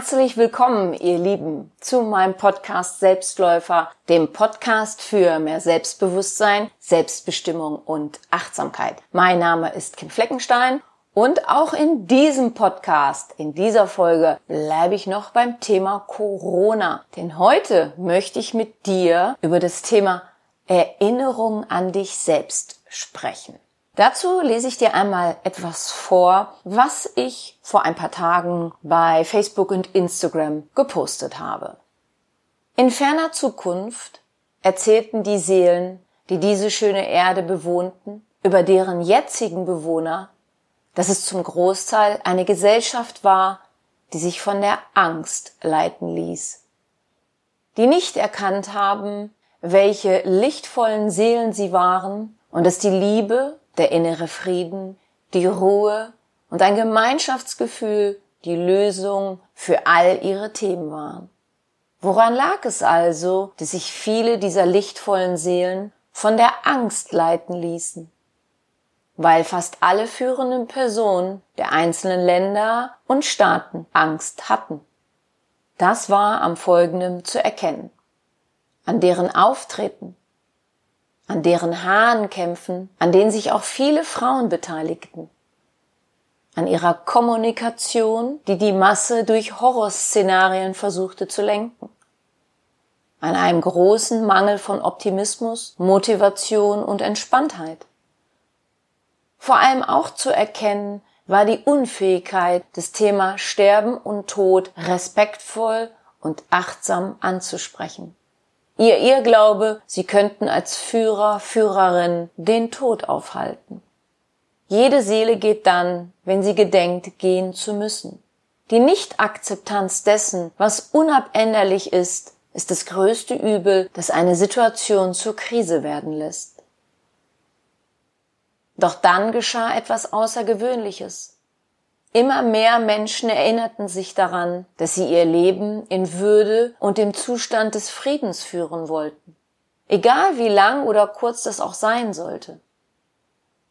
Herzlich willkommen, ihr Lieben, zu meinem Podcast Selbstläufer, dem Podcast für mehr Selbstbewusstsein, Selbstbestimmung und Achtsamkeit. Mein Name ist Kim Fleckenstein und auch in diesem Podcast, in dieser Folge, bleibe ich noch beim Thema Corona. Denn heute möchte ich mit dir über das Thema Erinnerung an dich selbst sprechen. Dazu lese ich dir einmal etwas vor, was ich vor ein paar Tagen bei Facebook und Instagram gepostet habe. In ferner Zukunft erzählten die Seelen, die diese schöne Erde bewohnten, über deren jetzigen Bewohner, dass es zum Großteil eine Gesellschaft war, die sich von der Angst leiten ließ, die nicht erkannt haben, welche lichtvollen Seelen sie waren und dass die Liebe der innere Frieden, die Ruhe und ein Gemeinschaftsgefühl die Lösung für all ihre Themen waren. Woran lag es also, dass sich viele dieser lichtvollen Seelen von der Angst leiten ließen? Weil fast alle führenden Personen der einzelnen Länder und Staaten Angst hatten. Das war am folgendem zu erkennen. An deren Auftreten, an deren Hahnkämpfen, an denen sich auch viele Frauen beteiligten, an ihrer Kommunikation, die die Masse durch Horrorszenarien versuchte zu lenken, an einem großen Mangel von Optimismus, Motivation und Entspanntheit. Vor allem auch zu erkennen war die Unfähigkeit, das Thema Sterben und Tod respektvoll und achtsam anzusprechen. Ihr Irrglaube, sie könnten als Führer, Führerin den Tod aufhalten. Jede Seele geht dann, wenn sie gedenkt, gehen zu müssen. Die Nichtakzeptanz dessen, was unabänderlich ist, ist das größte Übel, das eine Situation zur Krise werden lässt. Doch dann geschah etwas Außergewöhnliches. Immer mehr Menschen erinnerten sich daran, dass sie ihr Leben in Würde und im Zustand des Friedens führen wollten. Egal wie lang oder kurz das auch sein sollte.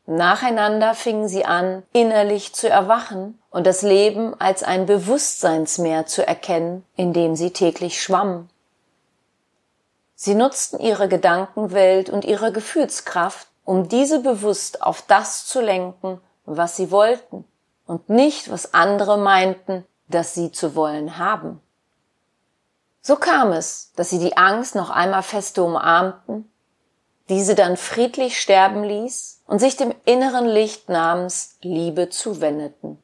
Nacheinander fingen sie an, innerlich zu erwachen und das Leben als ein Bewusstseinsmeer zu erkennen, in dem sie täglich schwammen. Sie nutzten ihre Gedankenwelt und ihre Gefühlskraft, um diese bewusst auf das zu lenken, was sie wollten und nicht, was andere meinten, dass sie zu wollen haben. So kam es, dass sie die Angst noch einmal feste umarmten, diese dann friedlich sterben ließ und sich dem inneren Licht namens Liebe zuwendeten.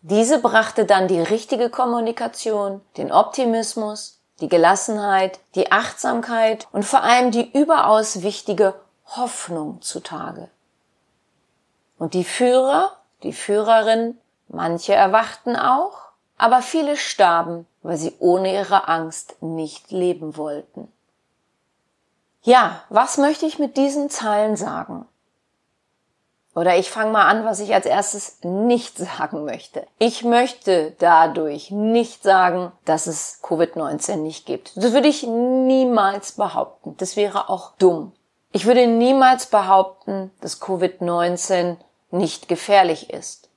Diese brachte dann die richtige Kommunikation, den Optimismus, die Gelassenheit, die Achtsamkeit und vor allem die überaus wichtige Hoffnung zutage. Und die Führer die Führerin, manche erwachten auch, aber viele starben, weil sie ohne ihre Angst nicht leben wollten. Ja, was möchte ich mit diesen Zeilen sagen? Oder ich fange mal an, was ich als erstes nicht sagen möchte. Ich möchte dadurch nicht sagen, dass es Covid-19 nicht gibt. Das würde ich niemals behaupten. Das wäre auch dumm. Ich würde niemals behaupten, dass Covid-19 nicht gefährlich ist.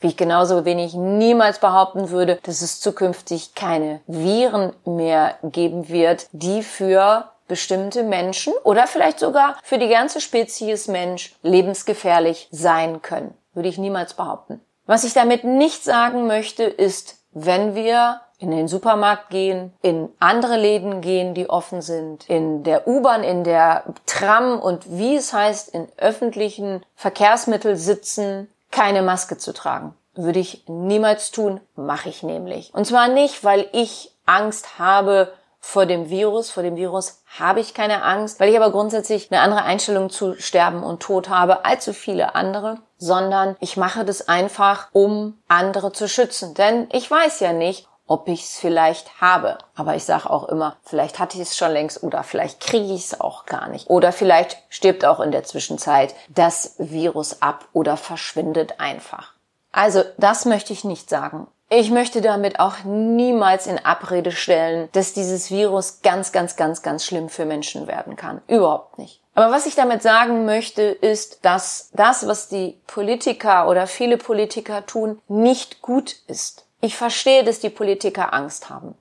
Wie ich genauso wenig niemals behaupten würde, dass es zukünftig keine Viren mehr geben wird, die für bestimmte Menschen oder vielleicht sogar für die ganze Spezies Mensch lebensgefährlich sein können. Würde ich niemals behaupten. Was ich damit nicht sagen möchte, ist, wenn wir in den Supermarkt gehen, in andere Läden gehen, die offen sind, in der U-Bahn, in der Tram und wie es heißt, in öffentlichen Verkehrsmitteln sitzen, keine Maske zu tragen. Würde ich niemals tun, mache ich nämlich. Und zwar nicht, weil ich Angst habe vor dem Virus. Vor dem Virus habe ich keine Angst, weil ich aber grundsätzlich eine andere Einstellung zu Sterben und Tod habe als so viele andere, sondern ich mache das einfach, um andere zu schützen. Denn ich weiß ja nicht, ob ich es vielleicht habe. Aber ich sage auch immer, vielleicht hatte ich es schon längst oder vielleicht kriege ich es auch gar nicht. Oder vielleicht stirbt auch in der Zwischenzeit das Virus ab oder verschwindet einfach. Also das möchte ich nicht sagen. Ich möchte damit auch niemals in Abrede stellen, dass dieses Virus ganz, ganz, ganz, ganz schlimm für Menschen werden kann. Überhaupt nicht. Aber was ich damit sagen möchte, ist, dass das, was die Politiker oder viele Politiker tun, nicht gut ist. Ich verstehe, dass die Politiker Angst haben.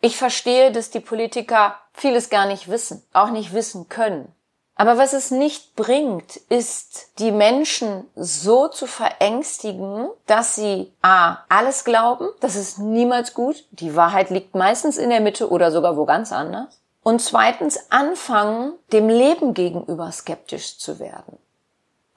Ich verstehe, dass die Politiker vieles gar nicht wissen, auch nicht wissen können. Aber was es nicht bringt, ist, die Menschen so zu verängstigen, dass sie a. alles glauben, das ist niemals gut, die Wahrheit liegt meistens in der Mitte oder sogar wo ganz anders. Und zweitens anfangen, dem Leben gegenüber skeptisch zu werden.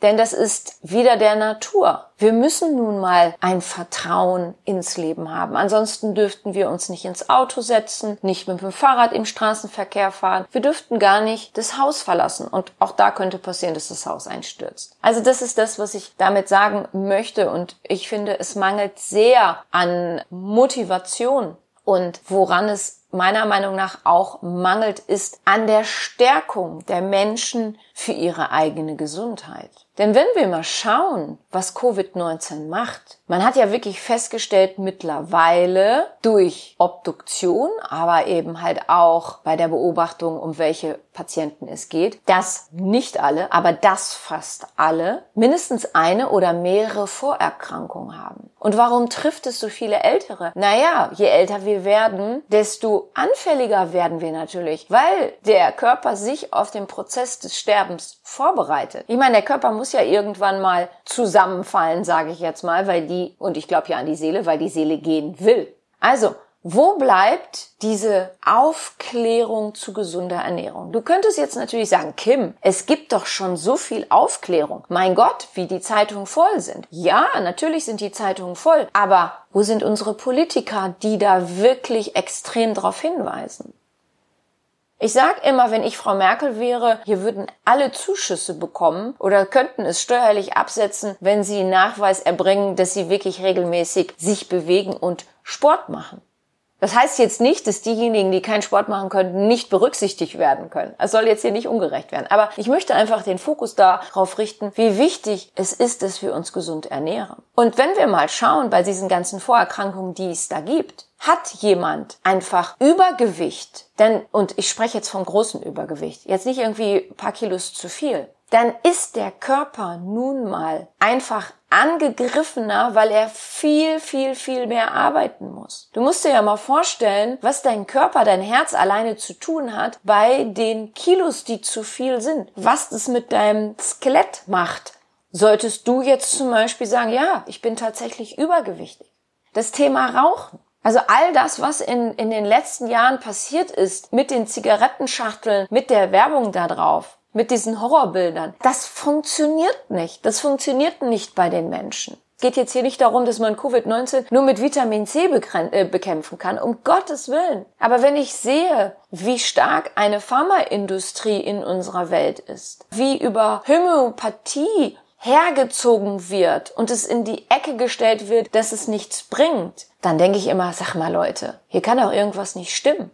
Denn das ist wieder der Natur. Wir müssen nun mal ein Vertrauen ins Leben haben. Ansonsten dürften wir uns nicht ins Auto setzen, nicht mit dem Fahrrad im Straßenverkehr fahren. Wir dürften gar nicht das Haus verlassen. Und auch da könnte passieren, dass das Haus einstürzt. Also das ist das, was ich damit sagen möchte. Und ich finde, es mangelt sehr an Motivation. Und woran es meiner Meinung nach auch mangelt, ist an der Stärkung der Menschen für ihre eigene Gesundheit. Denn wenn wir mal schauen, was Covid-19 macht, man hat ja wirklich festgestellt mittlerweile durch Obduktion, aber eben halt auch bei der Beobachtung, um welche Patienten es geht, dass nicht alle, aber dass fast alle mindestens eine oder mehrere Vorerkrankungen haben. Und warum trifft es so viele Ältere? Naja, je älter wir werden, desto anfälliger werden wir natürlich, weil der Körper sich auf den Prozess des Sterbens vorbereitet. Ich meine, der Körper muss ja irgendwann mal zusammenfallen, sage ich jetzt mal, weil die, und ich glaube ja an die Seele, weil die Seele gehen will. Also, wo bleibt diese Aufklärung zu gesunder Ernährung? Du könntest jetzt natürlich sagen, Kim, es gibt doch schon so viel Aufklärung. Mein Gott, wie die Zeitungen voll sind. Ja, natürlich sind die Zeitungen voll. Aber wo sind unsere Politiker, die da wirklich extrem darauf hinweisen? Ich sag immer, wenn ich Frau Merkel wäre, hier würden alle Zuschüsse bekommen oder könnten es steuerlich absetzen, wenn sie Nachweis erbringen, dass sie wirklich regelmäßig sich bewegen und Sport machen. Das heißt jetzt nicht, dass diejenigen, die keinen Sport machen können, nicht berücksichtigt werden können. Es soll jetzt hier nicht ungerecht werden. Aber ich möchte einfach den Fokus darauf richten, wie wichtig es ist, dass wir uns gesund ernähren. Und wenn wir mal schauen bei diesen ganzen Vorerkrankungen, die es da gibt, hat jemand einfach Übergewicht, denn, und ich spreche jetzt vom großen Übergewicht, jetzt nicht irgendwie ein paar Kilos zu viel, dann ist der Körper nun mal einfach angegriffener, weil er viel, viel, viel mehr arbeiten muss. Du musst dir ja mal vorstellen, was dein Körper, dein Herz alleine zu tun hat bei den Kilos, die zu viel sind. Was das mit deinem Skelett macht. Solltest du jetzt zum Beispiel sagen, ja, ich bin tatsächlich übergewichtig. Das Thema Rauchen. Also all das, was in, in den letzten Jahren passiert ist, mit den Zigarettenschachteln, mit der Werbung da drauf, mit diesen Horrorbildern, das funktioniert nicht. Das funktioniert nicht bei den Menschen. Es geht jetzt hier nicht darum, dass man Covid-19 nur mit Vitamin C äh, bekämpfen kann, um Gottes Willen. Aber wenn ich sehe, wie stark eine Pharmaindustrie in unserer Welt ist, wie über Homöopathie hergezogen wird und es in die Ecke gestellt wird, dass es nichts bringt, dann denke ich immer, sag mal Leute, hier kann doch irgendwas nicht stimmen.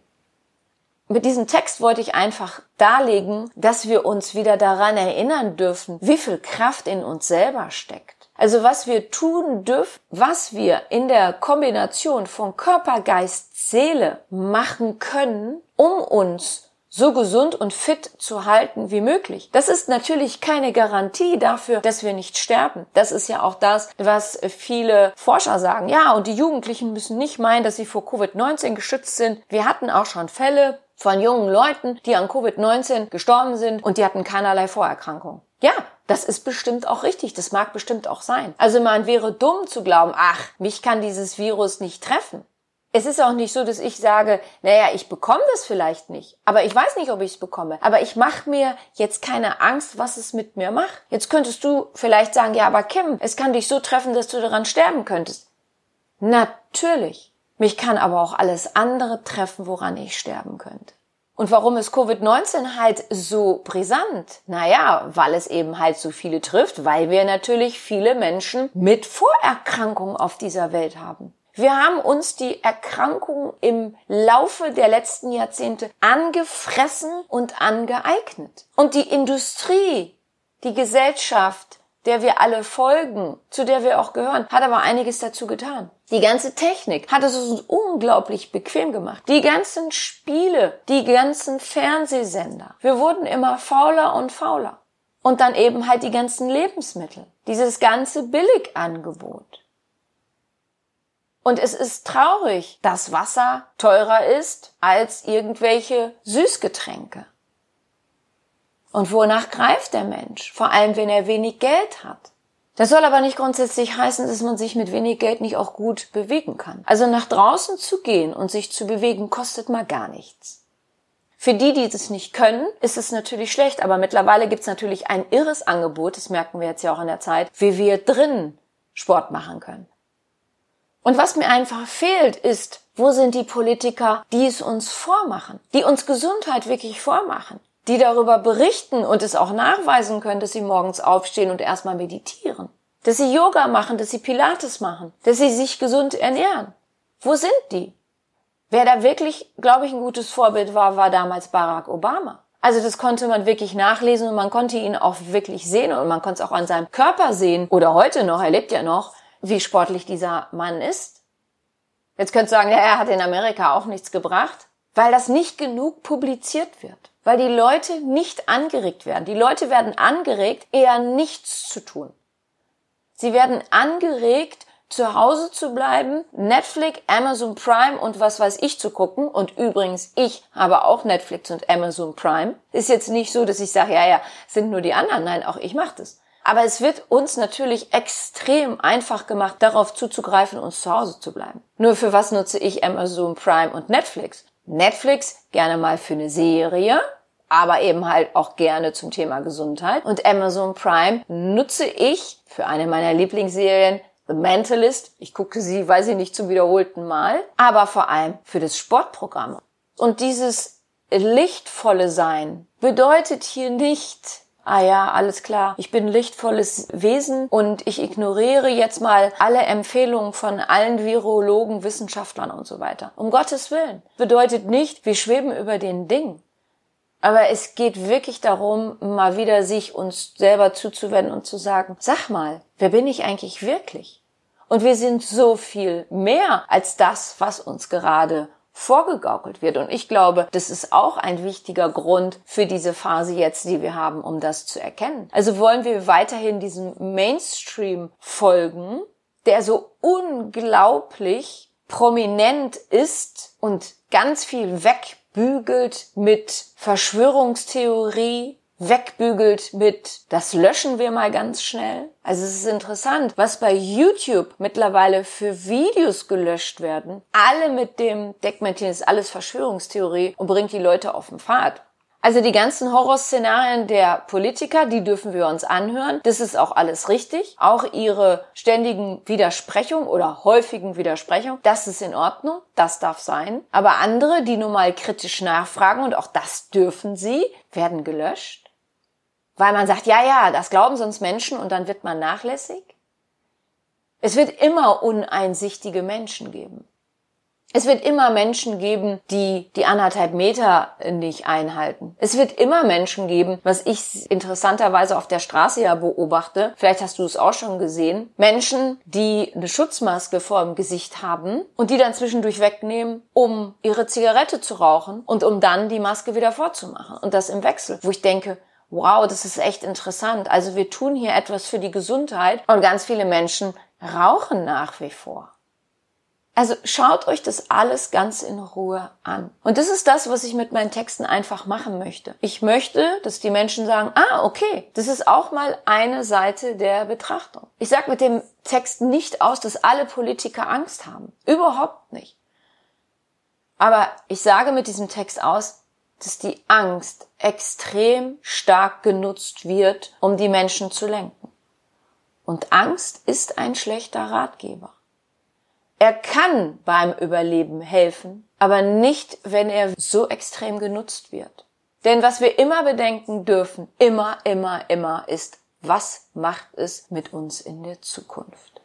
Mit diesem Text wollte ich einfach darlegen, dass wir uns wieder daran erinnern dürfen, wie viel Kraft in uns selber steckt. Also was wir tun dürfen, was wir in der Kombination von Körper, Geist, Seele machen können, um uns so gesund und fit zu halten wie möglich. Das ist natürlich keine Garantie dafür, dass wir nicht sterben. Das ist ja auch das, was viele Forscher sagen. Ja, und die Jugendlichen müssen nicht meinen, dass sie vor Covid-19 geschützt sind. Wir hatten auch schon Fälle von jungen Leuten, die an Covid-19 gestorben sind und die hatten keinerlei Vorerkrankung. Ja, das ist bestimmt auch richtig. Das mag bestimmt auch sein. Also man wäre dumm zu glauben, ach, mich kann dieses Virus nicht treffen. Es ist auch nicht so, dass ich sage, naja, ich bekomme das vielleicht nicht, aber ich weiß nicht, ob ich es bekomme. Aber ich mache mir jetzt keine Angst, was es mit mir macht. Jetzt könntest du vielleicht sagen, ja, aber Kim, es kann dich so treffen, dass du daran sterben könntest. Natürlich. Mich kann aber auch alles andere treffen, woran ich sterben könnte. Und warum ist Covid-19 halt so brisant? Naja, weil es eben halt so viele trifft, weil wir natürlich viele Menschen mit Vorerkrankungen auf dieser Welt haben. Wir haben uns die Erkrankung im Laufe der letzten Jahrzehnte angefressen und angeeignet. Und die Industrie, die Gesellschaft, der wir alle folgen, zu der wir auch gehören, hat aber einiges dazu getan. Die ganze Technik hat es uns unglaublich bequem gemacht. Die ganzen Spiele, die ganzen Fernsehsender. Wir wurden immer fauler und fauler. Und dann eben halt die ganzen Lebensmittel. Dieses ganze Billigangebot. Und es ist traurig, dass Wasser teurer ist als irgendwelche Süßgetränke. Und wonach greift der Mensch? Vor allem, wenn er wenig Geld hat. Das soll aber nicht grundsätzlich heißen, dass man sich mit wenig Geld nicht auch gut bewegen kann. Also nach draußen zu gehen und sich zu bewegen, kostet mal gar nichts. Für die, die das nicht können, ist es natürlich schlecht, aber mittlerweile gibt es natürlich ein irres Angebot, das merken wir jetzt ja auch in der Zeit, wie wir drin Sport machen können. Und was mir einfach fehlt, ist, wo sind die Politiker, die es uns vormachen, die uns Gesundheit wirklich vormachen, die darüber berichten und es auch nachweisen können, dass sie morgens aufstehen und erstmal meditieren, dass sie Yoga machen, dass sie Pilates machen, dass sie sich gesund ernähren. Wo sind die? Wer da wirklich, glaube ich, ein gutes Vorbild war, war damals Barack Obama. Also das konnte man wirklich nachlesen und man konnte ihn auch wirklich sehen und man konnte es auch an seinem Körper sehen oder heute noch, er lebt ja noch, wie sportlich dieser Mann ist. Jetzt könnt ihr sagen, ja, er hat in Amerika auch nichts gebracht, weil das nicht genug publiziert wird, weil die Leute nicht angeregt werden. Die Leute werden angeregt, eher nichts zu tun. Sie werden angeregt, zu Hause zu bleiben, Netflix, Amazon Prime und was weiß ich zu gucken. Und übrigens, ich habe auch Netflix und Amazon Prime. Ist jetzt nicht so, dass ich sage, ja, ja, sind nur die anderen. Nein, auch ich mache das. Aber es wird uns natürlich extrem einfach gemacht, darauf zuzugreifen, uns zu Hause zu bleiben. Nur für was nutze ich Amazon Prime und Netflix? Netflix gerne mal für eine Serie, aber eben halt auch gerne zum Thema Gesundheit. Und Amazon Prime nutze ich für eine meiner Lieblingsserien, The Mentalist. Ich gucke sie, weiß ich nicht, zum wiederholten Mal. Aber vor allem für das Sportprogramm. Und dieses lichtvolle Sein bedeutet hier nicht, ah ja, alles klar, ich bin lichtvolles Wesen und ich ignoriere jetzt mal alle Empfehlungen von allen Virologen, Wissenschaftlern und so weiter. Um Gottes Willen. Bedeutet nicht, wir schweben über den Ding. Aber es geht wirklich darum, mal wieder sich uns selber zuzuwenden und zu sagen, sag mal, wer bin ich eigentlich wirklich? Und wir sind so viel mehr als das, was uns gerade vorgegaukelt wird. Und ich glaube, das ist auch ein wichtiger Grund für diese Phase jetzt, die wir haben, um das zu erkennen. Also wollen wir weiterhin diesem Mainstream folgen, der so unglaublich prominent ist und ganz viel wegbügelt mit Verschwörungstheorie, wegbügelt mit, das löschen wir mal ganz schnell. Also es ist interessant, was bei YouTube mittlerweile für Videos gelöscht werden. Alle mit dem Deckmäntelchen ist alles Verschwörungstheorie und bringt die Leute auf den Pfad. Also die ganzen Horrorszenarien der Politiker, die dürfen wir uns anhören. Das ist auch alles richtig. Auch ihre ständigen Widersprechungen oder häufigen Widersprechungen, das ist in Ordnung, das darf sein. Aber andere, die nun mal kritisch nachfragen und auch das dürfen sie, werden gelöscht weil man sagt, ja, ja, das glauben sonst Menschen und dann wird man nachlässig? Es wird immer uneinsichtige Menschen geben. Es wird immer Menschen geben, die die anderthalb Meter nicht einhalten. Es wird immer Menschen geben, was ich interessanterweise auf der Straße ja beobachte, vielleicht hast du es auch schon gesehen, Menschen, die eine Schutzmaske vor dem Gesicht haben und die dann zwischendurch wegnehmen, um ihre Zigarette zu rauchen und um dann die Maske wieder vorzumachen. Und das im Wechsel, wo ich denke, wow, das ist echt interessant. Also wir tun hier etwas für die Gesundheit und ganz viele Menschen rauchen nach wie vor. Also schaut euch das alles ganz in Ruhe an. Und das ist das, was ich mit meinen Texten einfach machen möchte. Ich möchte, dass die Menschen sagen, ah, okay, das ist auch mal eine Seite der Betrachtung. Ich sage mit dem Text nicht aus, dass alle Politiker Angst haben. Überhaupt nicht. Aber ich sage mit diesem Text aus, dass die Angst extrem stark genutzt wird, um die Menschen zu lenken. Und Angst ist ein schlechter Ratgeber. Er kann beim Überleben helfen, aber nicht, wenn er so extrem genutzt wird. Denn was wir immer bedenken dürfen, immer, immer, immer, ist, was macht es mit uns in der Zukunft?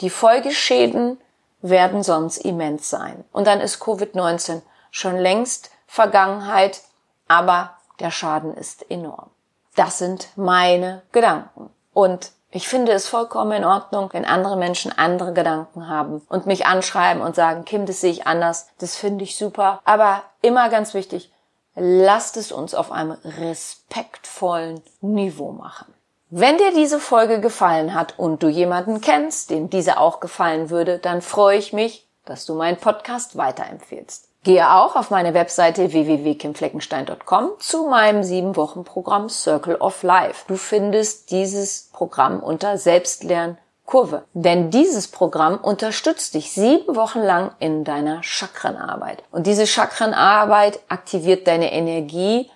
Die Folgeschäden werden sonst immens sein. Und dann ist Covid-19 schon längst Vergangenheit, aber der Schaden ist enorm. Das sind meine Gedanken. Und ich finde es vollkommen in Ordnung, wenn andere Menschen andere Gedanken haben und mich anschreiben und sagen, Kim, das sehe ich anders, das finde ich super. Aber immer ganz wichtig, lasst es uns auf einem respektvollen Niveau machen. Wenn dir diese Folge gefallen hat und du jemanden kennst, dem diese auch gefallen würde, dann freue ich mich, dass du meinen Podcast weiterempfehlst. Gehe auch auf meine Webseite www.kimfleckenstein.com zu meinem sieben Wochen Programm Circle of Life. Du findest dieses Programm unter Selbstlern Kurve. Denn dieses Programm unterstützt dich sieben Wochen lang in deiner Chakrenarbeit. Und diese Chakrenarbeit aktiviert deine Energie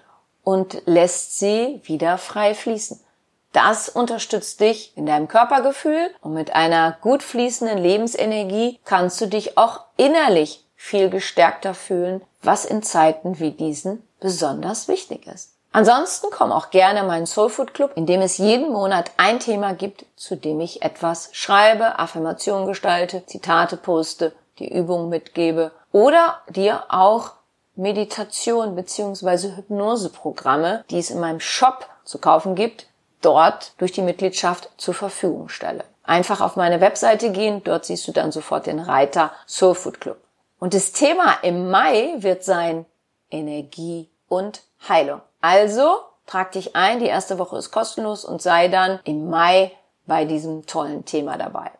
und lässt sie wieder frei fließen. Das unterstützt dich in deinem Körpergefühl und mit einer gut fließenden Lebensenergie kannst du dich auch innerlich viel gestärkter fühlen, was in Zeiten wie diesen besonders wichtig ist. Ansonsten komm auch gerne in meinen Soulfood Club, in dem es jeden Monat ein Thema gibt, zu dem ich etwas schreibe, Affirmationen gestalte, Zitate poste, die Übungen mitgebe oder dir auch Meditation bzw. Hypnoseprogramme, die es in meinem Shop zu kaufen gibt, dort durch die Mitgliedschaft zur Verfügung stelle. Einfach auf meine Webseite gehen, dort siehst du dann sofort den Reiter Soul Food Club. Und das Thema im Mai wird sein Energie und Heilung. Also trag dich ein, die erste Woche ist kostenlos und sei dann im Mai bei diesem tollen Thema dabei.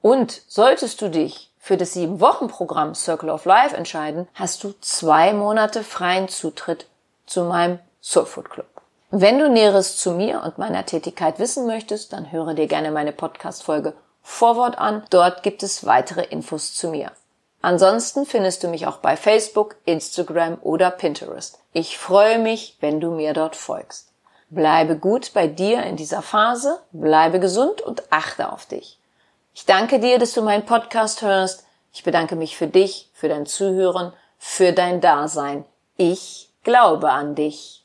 Und solltest du dich für das sieben Wochen Programm Circle of Life entscheiden, hast du zwei Monate freien Zutritt zu meinem Soul Food Club. Wenn du Näheres zu mir und meiner Tätigkeit wissen möchtest, dann höre dir gerne meine Podcast-Folge Vorwort an. Dort gibt es weitere Infos zu mir. Ansonsten findest du mich auch bei Facebook, Instagram oder Pinterest. Ich freue mich, wenn du mir dort folgst. Bleibe gut bei dir in dieser Phase, bleibe gesund und achte auf dich. Ich danke dir, dass du meinen Podcast hörst. Ich bedanke mich für dich, für dein Zuhören, für dein Dasein. Ich glaube an dich.